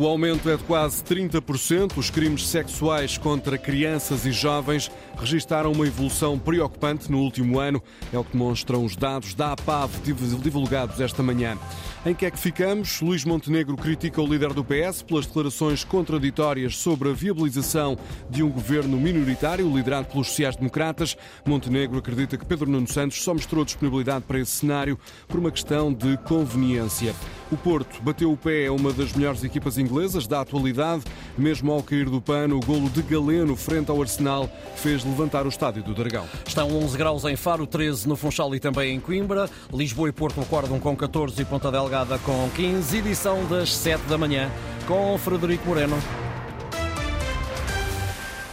O aumento é de quase 30%. Os crimes sexuais contra crianças e jovens registaram uma evolução preocupante no último ano. É o que demonstram os dados da APAV divulgados esta manhã. Em que é que ficamos? Luís Montenegro critica o líder do PS pelas declarações contraditórias sobre a viabilização de um governo minoritário liderado pelos sociais-democratas. Montenegro acredita que Pedro Nuno Santos só mostrou disponibilidade para esse cenário por uma questão de conveniência. O Porto bateu o pé a uma das melhores equipas inglesas da atualidade. Mesmo ao cair do pano, o golo de Galeno frente ao Arsenal fez levantar o estádio do Dragão. Estão 11 graus em Faro, 13 no Funchal e também em Coimbra. Lisboa e Porto acordam com 14 e Ponta Delgada com 15. Edição das 7 da manhã com Frederico Moreno.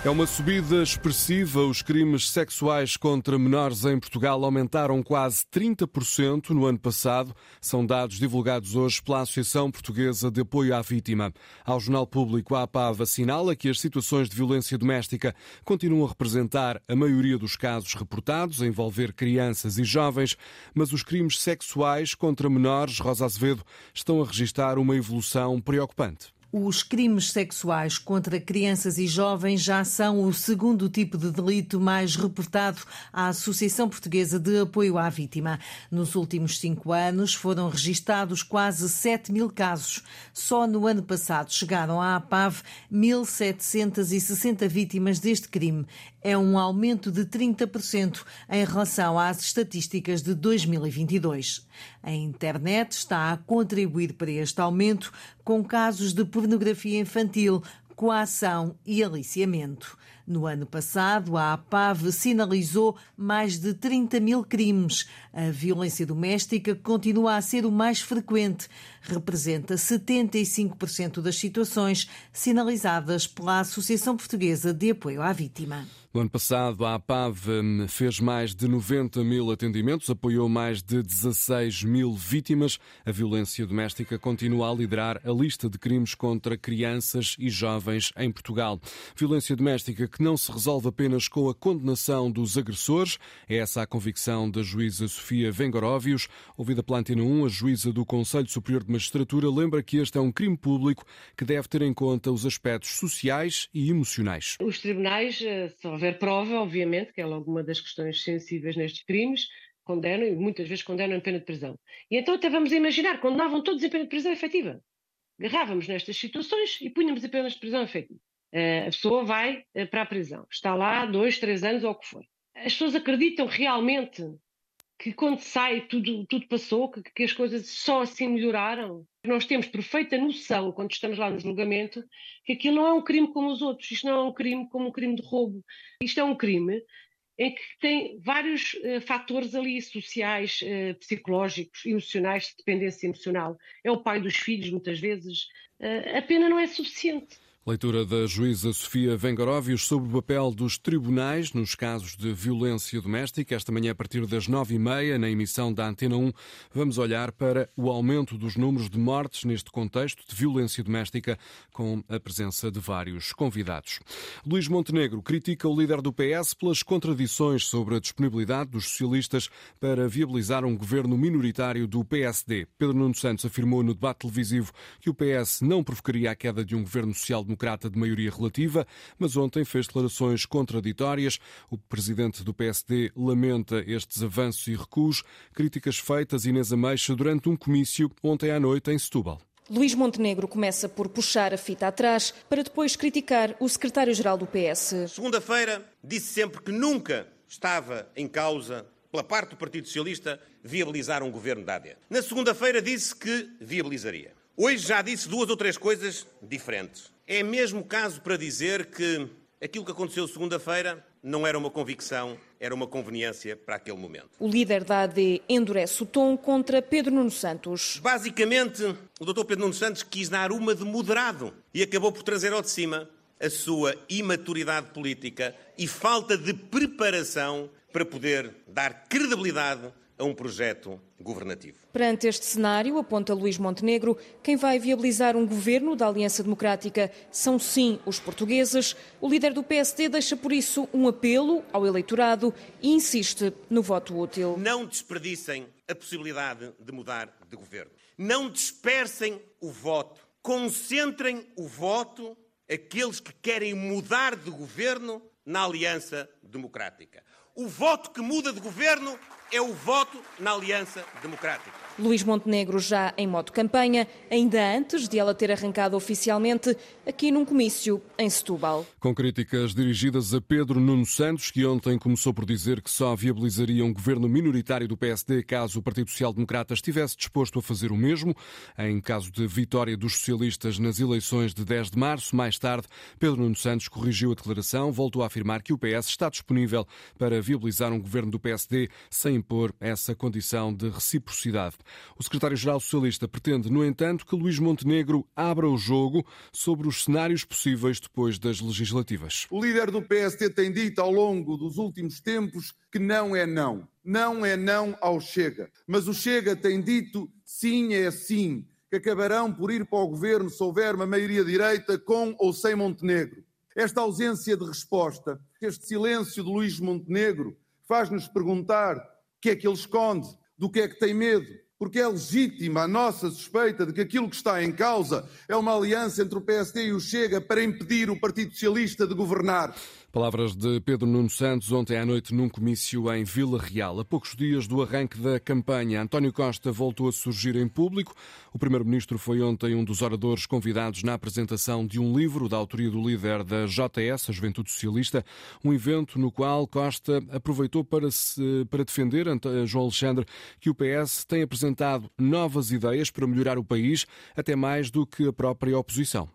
É uma subida expressiva. Os crimes sexuais contra menores em Portugal aumentaram quase 30% no ano passado. São dados divulgados hoje pela Associação Portuguesa de Apoio à Vítima. Ao Jornal Público, a APAV assinala que as situações de violência doméstica continuam a representar a maioria dos casos reportados, a envolver crianças e jovens, mas os crimes sexuais contra menores, Rosa Azevedo, estão a registrar uma evolução preocupante. Os crimes sexuais contra crianças e jovens já são o segundo tipo de delito mais reportado à Associação Portuguesa de Apoio à Vítima. Nos últimos cinco anos foram registados quase 7 mil casos. Só no ano passado chegaram à APAV 1.760 vítimas deste crime. É um aumento de 30% em relação às estatísticas de 2022. A internet está a contribuir para este aumento com casos de pornografia infantil, coação e aliciamento. No ano passado, a APAV sinalizou mais de 30 mil crimes. A violência doméstica continua a ser o mais frequente. Representa 75% das situações sinalizadas pela Associação Portuguesa de Apoio à Vítima. No ano passado, a APAV hum, fez mais de 90 mil atendimentos, apoiou mais de 16 mil vítimas. A violência doméstica continua a liderar a lista de crimes contra crianças e jovens em Portugal. Violência doméstica que não se resolve apenas com a condenação dos agressores. É essa a convicção da juíza Sofia Vengoróvios. Ouvida pela Antena 1, a juíza do Conselho Superior de Magistratura lembra que este é um crime público que deve ter em conta os aspectos sociais e emocionais. Os tribunais, eh, se houver prova, obviamente, que é logo uma das questões sensíveis nestes crimes, condenam e muitas vezes condenam em pena de prisão. E então até vamos imaginar, condenavam todos em pena de prisão efetiva. Agarrávamos nestas situações e punhamos em pena de prisão efetiva. Eh, a pessoa vai eh, para a prisão, está lá dois, três anos ou o que for. As pessoas acreditam realmente que quando sai tudo, tudo passou, que, que, as coisas só assim melhoraram. Nós temos perfeita noção, quando estamos lá no julgamento, que aquilo não é um crime como os outros, isto não é um crime como um crime de roubo. Isto é um crime em que tem vários uh, fatores ali sociais, uh, psicológicos, emocionais, de dependência emocional. É o pai dos filhos, muitas vezes. Uh, a pena não é suficiente. Leitura da juíza Sofia Vengaróvios sobre o papel dos tribunais nos casos de violência doméstica. Esta manhã, a partir das nove e meia, na emissão da Antena 1, vamos olhar para o aumento dos números de mortes neste contexto de violência doméstica, com a presença de vários convidados. Luís Montenegro critica o líder do PS pelas contradições sobre a disponibilidade dos socialistas para viabilizar um governo minoritário do PSD. Pedro Nuno Santos afirmou no debate televisivo que o PS não provocaria a queda de um governo social-democrata democrata de maioria relativa, mas ontem fez declarações contraditórias. O presidente do PSD lamenta estes avanços e recuos, críticas feitas Inês Ameixa durante um comício ontem à noite em Setúbal. Luís Montenegro começa por puxar a fita atrás para depois criticar o secretário-geral do PS. Segunda-feira disse sempre que nunca estava em causa, pela parte do Partido Socialista, viabilizar um governo da AD. Na segunda-feira disse que viabilizaria. Hoje já disse duas ou três coisas diferentes. É mesmo caso para dizer que aquilo que aconteceu segunda-feira não era uma convicção, era uma conveniência para aquele momento. O líder da AD endurece o tom contra Pedro Nuno Santos. Basicamente, o Dr. Pedro Nuno Santos quis dar uma de moderado e acabou por trazer ao de cima a sua imaturidade política e falta de preparação para poder dar credibilidade a um projeto governativo. Perante este cenário, aponta Luís Montenegro, quem vai viabilizar um governo da Aliança Democrática são sim os portugueses. O líder do PSD deixa por isso um apelo ao eleitorado e insiste no voto útil. Não desperdicem a possibilidade de mudar de governo. Não dispersem o voto concentrem o voto aqueles que querem mudar de governo na Aliança Democrática. O voto que muda de governo é o voto na Aliança Democrática. Luís Montenegro já em modo campanha, ainda antes de ela ter arrancado oficialmente aqui num comício em Setúbal. Com críticas dirigidas a Pedro Nuno Santos, que ontem começou por dizer que só viabilizaria um governo minoritário do PSD caso o Partido Social Democrata estivesse disposto a fazer o mesmo, em caso de vitória dos socialistas nas eleições de 10 de março. Mais tarde, Pedro Nuno Santos corrigiu a declaração, voltou a afirmar que o PS está disponível para viabilizar um governo do PSD sem impor essa condição de reciprocidade. O secretário-geral socialista pretende, no entanto, que Luís Montenegro abra o jogo sobre os cenários possíveis depois das legislativas. O líder do PSD tem dito ao longo dos últimos tempos que não é não. Não é não ao Chega. Mas o Chega tem dito sim é sim, que acabarão por ir para o governo se houver uma maioria direita com ou sem Montenegro. Esta ausência de resposta, este silêncio de Luís Montenegro, faz-nos perguntar o que é que ele esconde, do que é que tem medo, porque é legítima a nossa suspeita de que aquilo que está em causa é uma aliança entre o PSD e o Chega para impedir o Partido Socialista de governar. Palavras de Pedro Nuno Santos ontem à noite num comício em Vila Real. A poucos dias do arranque da campanha, António Costa voltou a surgir em público. O primeiro-ministro foi ontem um dos oradores convidados na apresentação de um livro da autoria do líder da JS, a Juventude Socialista, um evento no qual Costa aproveitou para, se, para defender, João Alexandre, que o PS tem apresentado novas ideias para melhorar o país, até mais do que a própria oposição.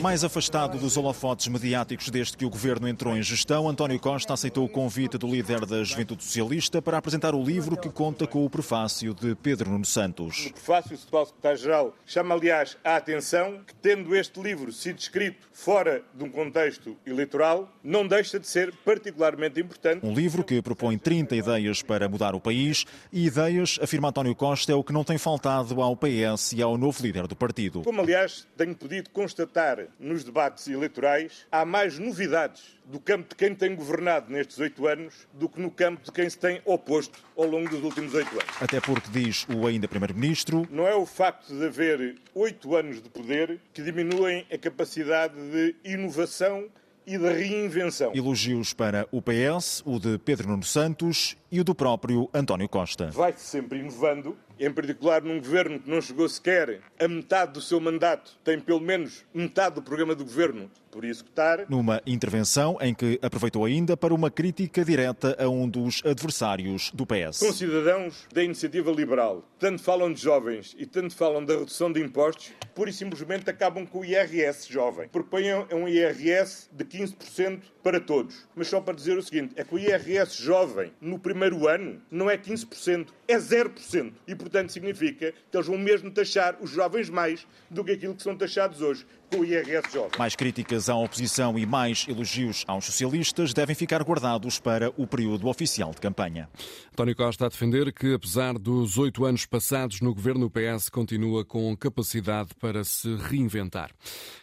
Mais afastado dos holofotes mediáticos desde que o governo entrou em gestão, António Costa aceitou o convite do líder da Juventude Socialista para apresentar o livro que conta com o prefácio de Pedro Nuno Santos. O prefácio, o atual secretário-geral, chama aliás a atenção que, tendo este livro sido escrito fora de um contexto eleitoral, não deixa de ser particularmente importante. Um livro que propõe 30 ideias para mudar o país e ideias, afirma António Costa, é o que não tem faltado ao PS e ao novo líder do partido. Como, aliás, tenho podido constatar nos debates eleitorais, há mais novidades do campo de quem tem governado nestes oito anos do que no campo de quem se tem oposto ao longo dos últimos oito anos. Até porque, diz o ainda Primeiro-Ministro, não é o facto de haver oito anos de poder que diminuem a capacidade de inovação e de reinvenção. Elogios para o PS, o de Pedro Nuno Santos e o do próprio António Costa. Vai-se sempre inovando, em particular num governo que não chegou sequer a metade do seu mandato, tem pelo menos metade do programa do governo por executar. Numa intervenção em que aproveitou ainda para uma crítica direta a um dos adversários do PS. São cidadãos da iniciativa liberal, tanto falam de jovens e tanto falam da redução de impostos, pura e simplesmente acabam com o IRS jovem. Propõem um IRS de 15% para todos. Mas só para dizer o seguinte, é que o IRS jovem, no primeiro ano, não é 15%, é 0%. E, portanto, significa que eles vão mesmo taxar os jovens mais do que aquilo que são taxados hoje o IRS jovem. Mais críticas à oposição e mais elogios aos socialistas devem ficar guardados para o período oficial de campanha. António Costa a defender que, apesar dos oito anos passados no governo, o PS continua com capacidade para se reinventar.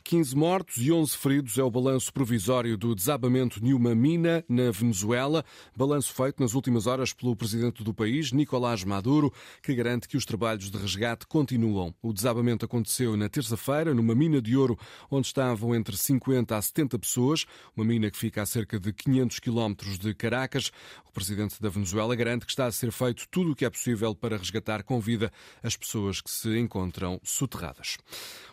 15 mortos e 11 feridos é o balanço provisório do desabamento de uma mina na Venezuela, balanço feito nas últimas horas pelo presidente do país, Nicolás Maduro, que garante que os trabalhos de resgate continuam. O desabamento aconteceu na terça-feira numa mina de ouro onde estavam entre 50 a 70 pessoas, uma mina que fica a cerca de 500 quilómetros de Caracas. O presidente da Venezuela garante que está a ser feito tudo o que é possível para resgatar com vida as pessoas que se encontram soterradas.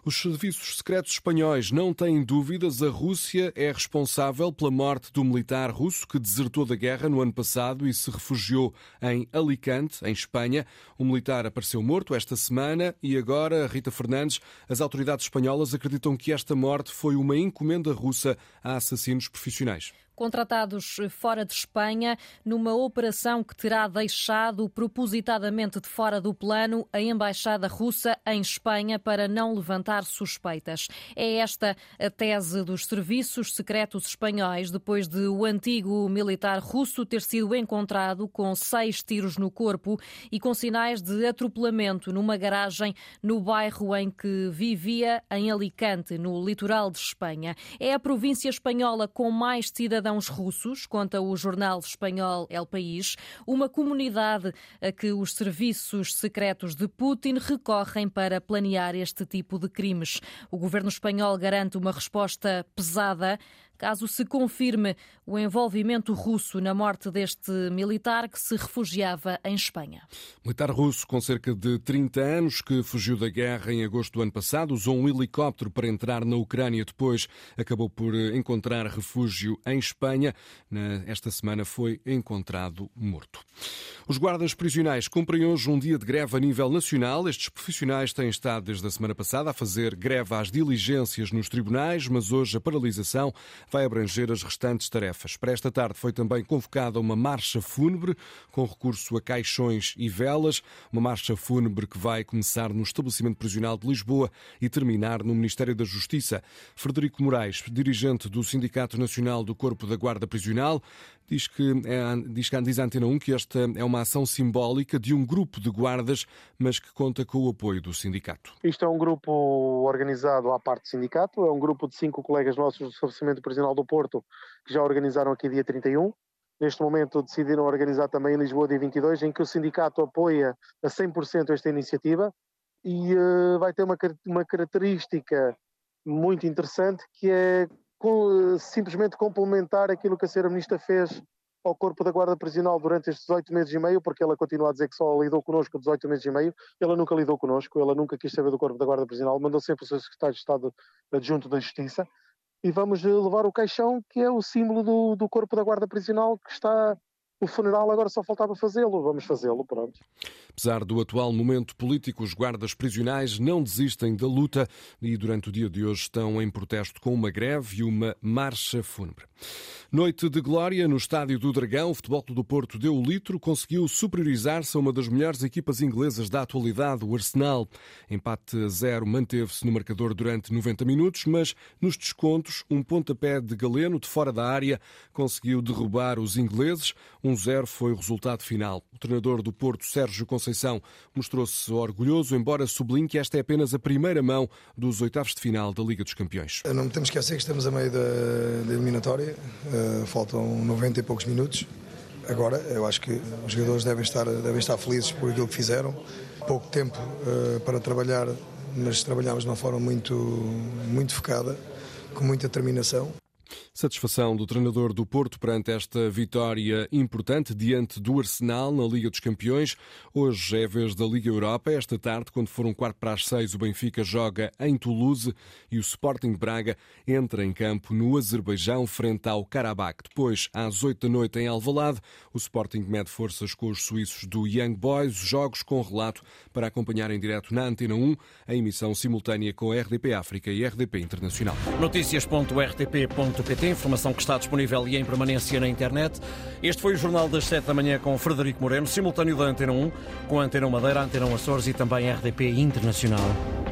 Os serviços secretos espanhóis não têm dúvidas, a Rússia é responsável pela morte do militar russo que desertou da guerra no ano passado e se refugiou em Alicante, em Espanha. O militar apareceu morto esta semana e agora, Rita Fernandes, as autoridades espanholas acreditam que esta morte foi uma encomenda russa a assassinos profissionais contratados fora de Espanha, numa operação que terá deixado propositadamente de fora do plano a embaixada russa em Espanha para não levantar suspeitas. É esta a tese dos serviços secretos espanhóis, depois de o antigo militar russo ter sido encontrado com seis tiros no corpo e com sinais de atropelamento numa garagem no bairro em que vivia, em Alicante, no litoral de Espanha. É a província espanhola com mais cidadãos cidadãos russos, conta o jornal espanhol El País, uma comunidade a que os serviços secretos de Putin recorrem para planear este tipo de crimes. O governo espanhol garante uma resposta pesada caso se confirme o envolvimento russo na morte deste militar que se refugiava em Espanha. Militar russo com cerca de 30 anos que fugiu da guerra em agosto do ano passado, usou um helicóptero para entrar na Ucrânia, depois acabou por encontrar refúgio em Espanha. Esta semana foi encontrado morto. Os guardas prisionais cumprem hoje um dia de greve a nível nacional. Estes profissionais têm estado desde a semana passada a fazer greve às diligências nos tribunais, mas hoje a paralisação vai abranger as restantes tarefas. Para esta tarde foi também convocada uma marcha fúnebre com recurso a caixões e velas, uma marcha fúnebre que vai começar no estabelecimento prisional de Lisboa e terminar no Ministério da Justiça. Frederico Moraes, dirigente do Sindicato Nacional do Corpo da Guarda Prisional, diz que é, diz, que diz a Antena 1 que esta é uma ação simbólica de um grupo de guardas, mas que conta com o apoio do sindicato. Isto é um grupo organizado à parte do sindicato, é um grupo de cinco colegas nossos do estabelecimento prisional do Porto que já organizaram aqui dia 31. Neste momento decidiram organizar também em Lisboa dia 22, em que o sindicato apoia a 100% esta iniciativa e uh, vai ter uma, uma característica muito interessante que é com, simplesmente complementar aquilo que a Sra. Ministra fez ao corpo da Guarda Prisional durante estes 18 meses e meio, porque ela continua a dizer que só lidou connosco 18 meses e meio, ela nunca lidou connosco, ela nunca quis saber do corpo da Guarda Prisional, mandou sempre o seu secretário de Estado adjunto da Justiça, e vamos levar o caixão, que é o símbolo do, do corpo da Guarda Prisional, que está o funeral agora só faltava fazê-lo, vamos fazê-lo, pronto. Apesar do atual momento político, os guardas prisionais não desistem da luta e durante o dia de hoje estão em protesto com uma greve e uma marcha fúnebre. Noite de glória no Estádio do Dragão, o Futebol do Porto deu o litro, conseguiu superiorizar-se a uma das melhores equipas inglesas da atualidade, o Arsenal. Empate a zero manteve-se no marcador durante 90 minutos, mas nos descontos, um pontapé de Galeno de fora da área conseguiu derrubar os ingleses. 1-0 foi o resultado final. O treinador do Porto, Sérgio Conceição, mostrou-se orgulhoso, embora sublinhe que esta é apenas a primeira mão dos oitavos de final da Liga dos Campeões. Não temos que esquecer que estamos a meio da, da eliminatória, uh, faltam 90 e poucos minutos. Agora, eu acho que os jogadores devem estar, devem estar felizes por aquilo que fizeram. Pouco tempo uh, para trabalhar, mas trabalhámos de uma forma muito, muito focada, com muita determinação. Satisfação do treinador do Porto perante esta vitória importante diante do Arsenal na Liga dos Campeões. Hoje é a vez da Liga Europa. Esta tarde, quando for um quarto para as seis, o Benfica joga em Toulouse e o Sporting Braga entra em campo no Azerbaijão frente ao Karabakh. Depois, às oito da noite em Alvalade, o Sporting mede forças com os suíços do Young Boys. Jogos com relato para acompanhar em direto na Antena 1, a emissão simultânea com a RDP África e RDP Internacional. Notícias.rtp.pt informação que está disponível e em permanência na internet. Este foi o Jornal das 7 da manhã com Frederico Moreno, simultâneo da Antena 1, com a Antena Madeira, Antena Açores e também RDP Internacional.